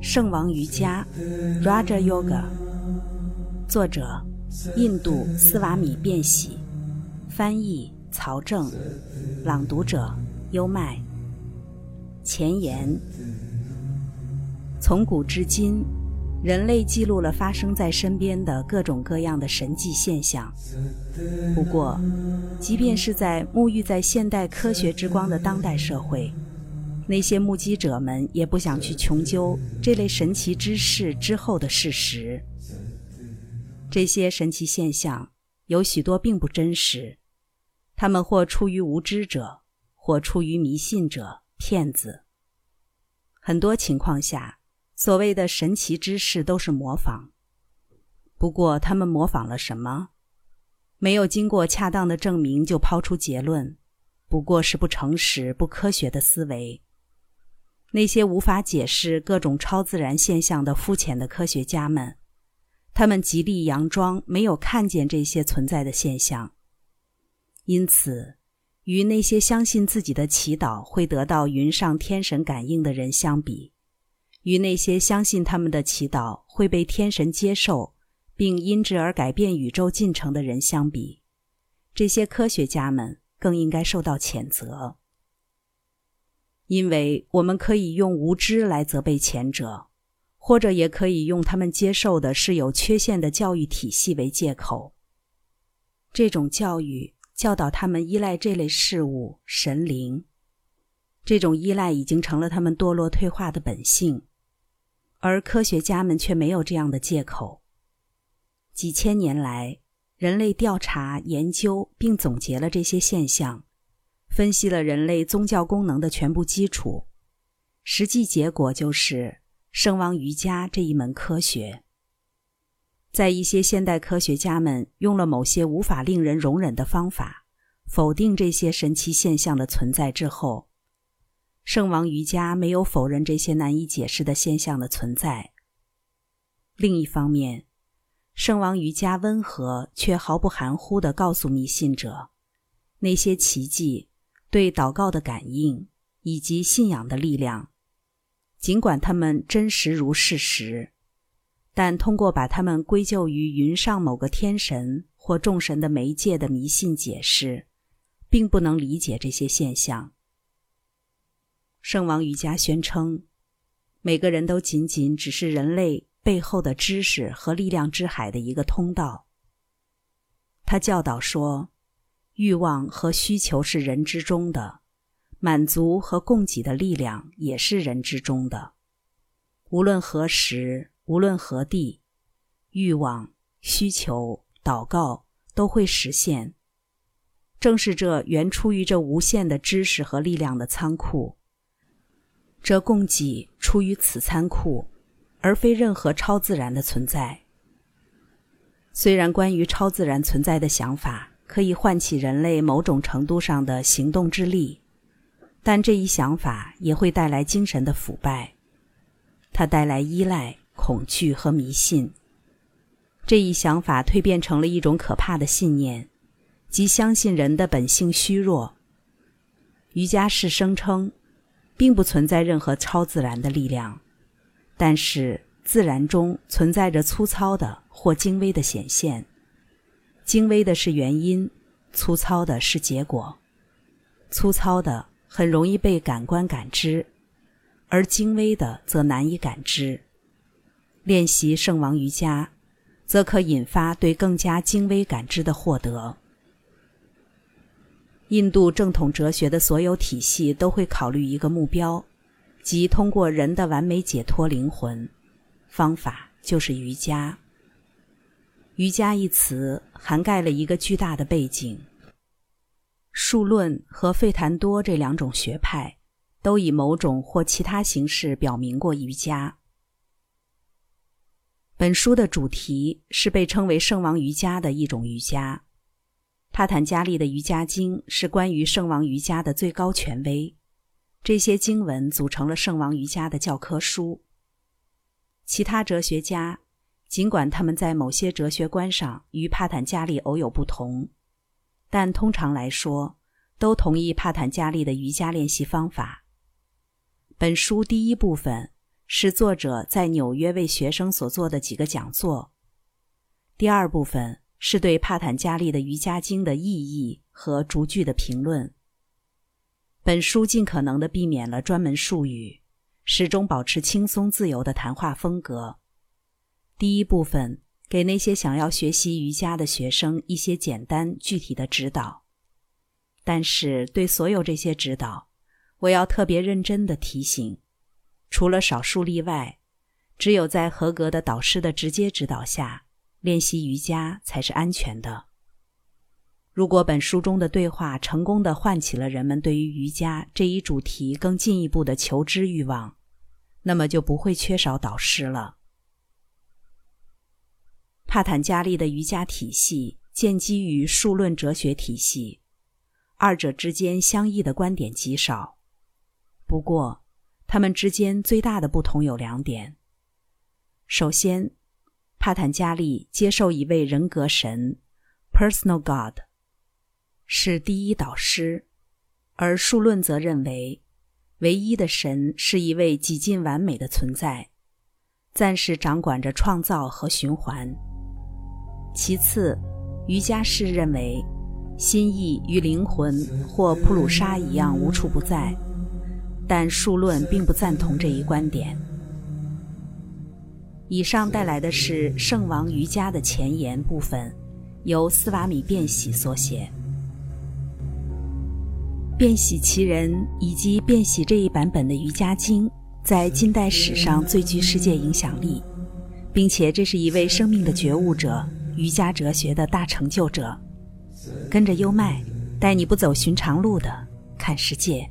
圣王瑜伽 （Raja Yoga），作者印度斯瓦米·变喜，翻译曹正，朗读者优麦。前言：从古至今，人类记录了发生在身边的各种各样的神迹现象。不过，即便是在沐浴在现代科学之光的当代社会，那些目击者们也不想去穷究这类神奇之事之后的事实。这些神奇现象有许多并不真实，他们或出于无知者，或出于迷信者、骗子。很多情况下，所谓的神奇之事都是模仿。不过，他们模仿了什么？没有经过恰当的证明就抛出结论，不过是不诚实、不科学的思维。那些无法解释各种超自然现象的肤浅的科学家们，他们极力佯装没有看见这些存在的现象。因此，与那些相信自己的祈祷会得到云上天神感应的人相比，与那些相信他们的祈祷会被天神接受，并因之而改变宇宙进程的人相比，这些科学家们更应该受到谴责。因为我们可以用无知来责备前者，或者也可以用他们接受的是有缺陷的教育体系为借口。这种教育教导他们依赖这类事物、神灵，这种依赖已经成了他们堕落退化的本性，而科学家们却没有这样的借口。几千年来，人类调查、研究并总结了这些现象。分析了人类宗教功能的全部基础，实际结果就是圣王瑜伽这一门科学。在一些现代科学家们用了某些无法令人容忍的方法否定这些神奇现象的存在之后，圣王瑜伽没有否认这些难以解释的现象的存在。另一方面，圣王瑜伽温和却毫不含糊地告诉迷信者，那些奇迹。对祷告的感应以及信仰的力量，尽管它们真实如事实，但通过把它们归咎于云上某个天神或众神的媒介的迷信解释，并不能理解这些现象。圣王瑜伽宣称，每个人都仅仅只是人类背后的知识和力量之海的一个通道。他教导说。欲望和需求是人之中的，满足和供给的力量也是人之中的。无论何时，无论何地，欲望、需求、祷告都会实现。正是这原出于这无限的知识和力量的仓库，这供给出于此仓库，而非任何超自然的存在。虽然关于超自然存在的想法。可以唤起人类某种程度上的行动之力，但这一想法也会带来精神的腐败。它带来依赖、恐惧和迷信。这一想法蜕变成了一种可怕的信念，即相信人的本性虚弱。瑜伽士声称，并不存在任何超自然的力量，但是自然中存在着粗糙的或精微的显现。精微的是原因，粗糙的是结果。粗糙的很容易被感官感知，而精微的则难以感知。练习圣王瑜伽，则可引发对更加精微感知的获得。印度正统哲学的所有体系都会考虑一个目标，即通过人的完美解脱灵魂。方法就是瑜伽。瑜伽一词涵盖了一个巨大的背景。数论和费檀多这两种学派都以某种或其他形式表明过瑜伽。本书的主题是被称为圣王瑜伽的一种瑜伽。帕坦加利的瑜伽经是关于圣王瑜伽的最高权威。这些经文组成了圣王瑜伽的教科书。其他哲学家。尽管他们在某些哲学观上与帕坦加利偶有不同，但通常来说，都同意帕坦加利的瑜伽练习方法。本书第一部分是作者在纽约为学生所做的几个讲座。第二部分是对帕坦加利的《瑜伽经》的意义和逐句的评论。本书尽可能的避免了专门术语，始终保持轻松自由的谈话风格。第一部分给那些想要学习瑜伽的学生一些简单具体的指导，但是对所有这些指导，我要特别认真的提醒：除了少数例外，只有在合格的导师的直接指导下练习瑜伽才是安全的。如果本书中的对话成功的唤起了人们对于瑜伽这一主题更进一步的求知欲望，那么就不会缺少导师了。帕坦加利的瑜伽体系建基于数论哲学体系，二者之间相异的观点极少。不过，他们之间最大的不同有两点：首先，帕坦加利接受一位人格神 （Personal God）。是第一导师，而数论则认为，唯一的神是一位几近完美的存在，暂时掌管着创造和循环。其次，瑜伽士认为，心意与灵魂或普鲁沙一样无处不在，但数论并不赞同这一观点。以上带来的是圣王瑜伽的前言部分，由斯瓦米辩喜所写。变喜其人以及变喜这一版本的瑜伽经，在近代史上最具世界影响力，并且这是一位生命的觉悟者，瑜伽哲学的大成就者。跟着优麦，带你不走寻常路的看世界。